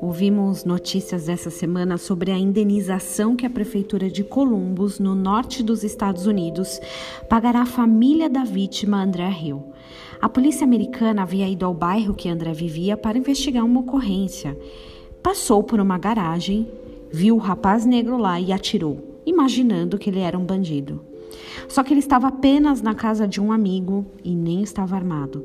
Ouvimos notícias dessa semana sobre a indenização que a Prefeitura de Columbus, no norte dos Estados Unidos, pagará à família da vítima, André Hill. A polícia americana havia ido ao bairro que André vivia para investigar uma ocorrência. Passou por uma garagem, viu o rapaz negro lá e atirou, imaginando que ele era um bandido. Só que ele estava apenas na casa de um amigo e nem estava armado.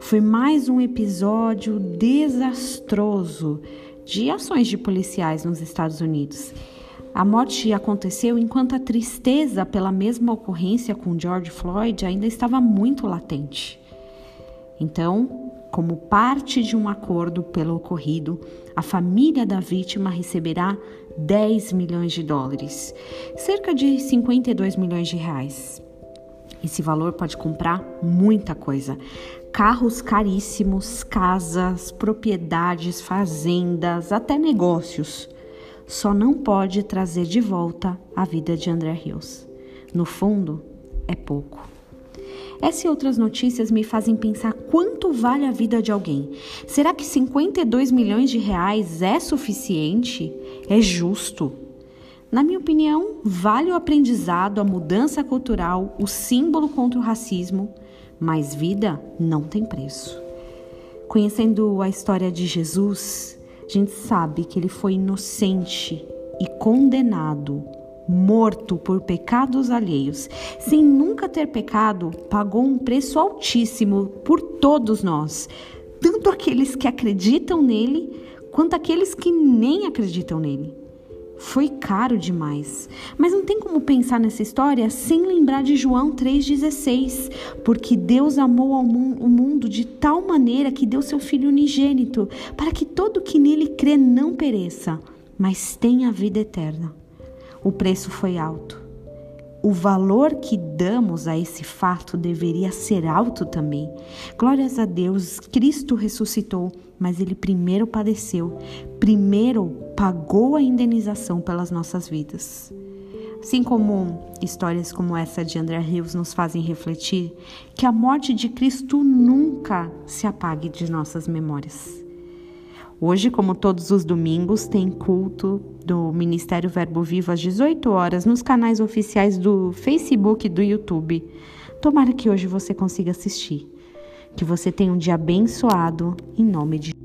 Foi mais um episódio desastroso de ações de policiais nos Estados Unidos. A morte aconteceu enquanto a tristeza pela mesma ocorrência com George Floyd ainda estava muito latente. Então, como parte de um acordo pelo ocorrido, a família da vítima receberá 10 milhões de dólares, cerca de 52 milhões de reais. Esse valor pode comprar muita coisa: carros caríssimos, casas, propriedades, fazendas, até negócios. Só não pode trazer de volta a vida de André Rios. No fundo, é pouco. Essa e outras notícias me fazem pensar quanto vale a vida de alguém. Será que 52 milhões de reais é suficiente? É justo? Na minha opinião, vale o aprendizado, a mudança cultural, o símbolo contra o racismo, mas vida não tem preço. Conhecendo a história de Jesus, a gente sabe que ele foi inocente e condenado, morto por pecados alheios. Sem nunca ter pecado, pagou um preço altíssimo por todos nós, tanto aqueles que acreditam nele, quanto aqueles que nem acreditam nele. Foi caro demais. Mas não tem como pensar nessa história sem lembrar de João 3,16. Porque Deus amou o mundo de tal maneira que deu seu Filho unigênito, para que todo que nele crê não pereça, mas tenha vida eterna. O preço foi alto. O valor que damos a esse fato deveria ser alto também. Glórias a Deus, Cristo ressuscitou, mas ele primeiro padeceu, primeiro pagou a indenização pelas nossas vidas. Assim como histórias como essa de André Rios nos fazem refletir que a morte de Cristo nunca se apague de nossas memórias. Hoje, como todos os domingos, tem culto do Ministério Verbo Vivo às 18 horas nos canais oficiais do Facebook e do YouTube. Tomara que hoje você consiga assistir. Que você tenha um dia abençoado em nome de